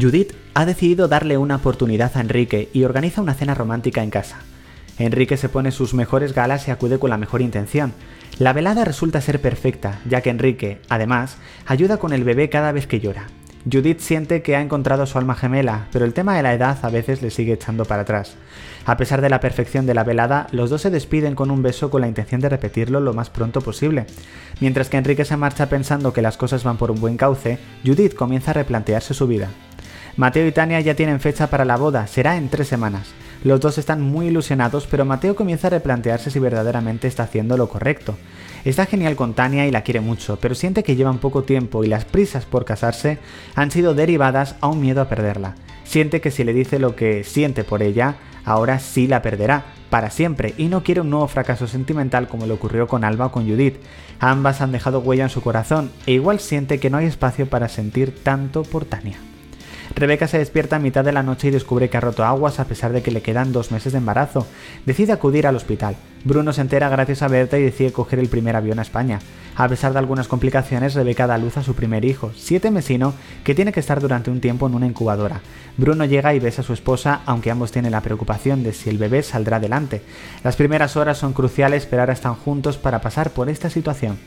Judith ha decidido darle una oportunidad a Enrique y organiza una cena romántica en casa. Enrique se pone sus mejores galas y acude con la mejor intención. La velada resulta ser perfecta, ya que Enrique, además, ayuda con el bebé cada vez que llora. Judith siente que ha encontrado su alma gemela, pero el tema de la edad a veces le sigue echando para atrás. A pesar de la perfección de la velada, los dos se despiden con un beso con la intención de repetirlo lo más pronto posible. Mientras que Enrique se marcha pensando que las cosas van por un buen cauce, Judith comienza a replantearse su vida. Mateo y Tania ya tienen fecha para la boda, será en tres semanas. Los dos están muy ilusionados, pero Mateo comienza a replantearse si verdaderamente está haciendo lo correcto. Está genial con Tania y la quiere mucho, pero siente que llevan poco tiempo y las prisas por casarse han sido derivadas a un miedo a perderla. Siente que si le dice lo que siente por ella, ahora sí la perderá, para siempre, y no quiere un nuevo fracaso sentimental como le ocurrió con Alba o con Judith. Ambas han dejado huella en su corazón, e igual siente que no hay espacio para sentir tanto por Tania. Rebeca se despierta a mitad de la noche y descubre que ha roto aguas a pesar de que le quedan dos meses de embarazo. Decide acudir al hospital. Bruno se entera gracias a Berta y decide coger el primer avión a España. A pesar de algunas complicaciones, Rebeca da luz a su primer hijo, siete mesino, que tiene que estar durante un tiempo en una incubadora. Bruno llega y besa a su esposa, aunque ambos tienen la preocupación de si el bebé saldrá adelante. Las primeras horas son cruciales, pero ahora están juntos para pasar por esta situación.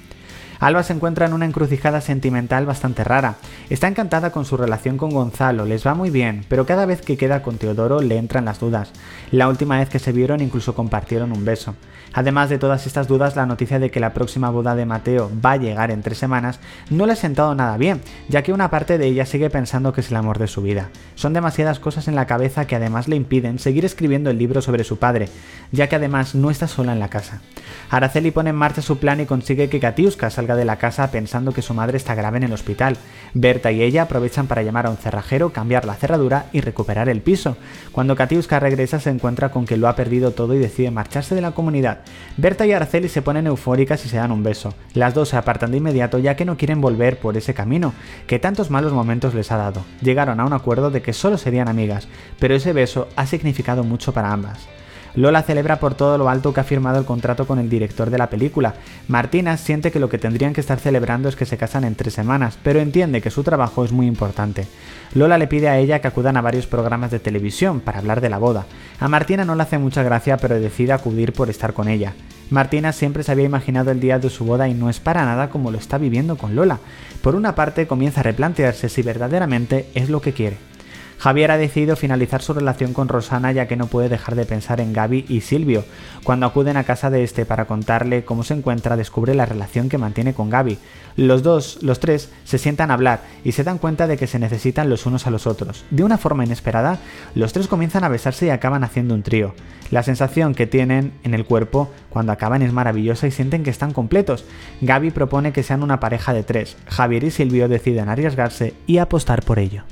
Alba se encuentra en una encrucijada sentimental bastante rara. Está encantada con su relación con Gonzalo, les va muy bien, pero cada vez que queda con Teodoro le entran las dudas. La última vez que se vieron incluso compartieron un beso. Además de todas estas dudas, la noticia de que la próxima boda de Mateo va a llegar en tres semanas no le ha sentado nada bien, ya que una parte de ella sigue pensando que es el amor de su vida. Son demasiadas cosas en la cabeza que además le impiden seguir escribiendo el libro sobre su padre, ya que además no está sola en la casa. Araceli pone en marcha su plan y consigue que Katiuska salga de la casa pensando que su madre está grave en el hospital. Berta y ella aprovechan para llamar a un cerrajero, cambiar la cerradura y recuperar el piso. Cuando Katiuska regresa se encuentra con que lo ha perdido todo y decide marcharse de la comunidad. Berta y Araceli se ponen eufóricas y se dan un beso. Las dos se apartan de inmediato ya que no quieren volver por ese camino, que tantos malos momentos les ha dado. Llegaron a un acuerdo de que solo serían amigas, pero ese beso ha significado mucho para ambas. Lola celebra por todo lo alto que ha firmado el contrato con el director de la película. Martina siente que lo que tendrían que estar celebrando es que se casan en tres semanas, pero entiende que su trabajo es muy importante. Lola le pide a ella que acudan a varios programas de televisión para hablar de la boda. A Martina no le hace mucha gracia, pero decide acudir por estar con ella. Martina siempre se había imaginado el día de su boda y no es para nada como lo está viviendo con Lola. Por una parte comienza a replantearse si verdaderamente es lo que quiere. Javier ha decidido finalizar su relación con Rosana ya que no puede dejar de pensar en Gaby y Silvio. Cuando acuden a casa de este para contarle cómo se encuentra, descubre la relación que mantiene con Gaby. Los dos, los tres, se sientan a hablar y se dan cuenta de que se necesitan los unos a los otros. De una forma inesperada, los tres comienzan a besarse y acaban haciendo un trío. La sensación que tienen en el cuerpo cuando acaban es maravillosa y sienten que están completos. Gaby propone que sean una pareja de tres. Javier y Silvio deciden arriesgarse y apostar por ello.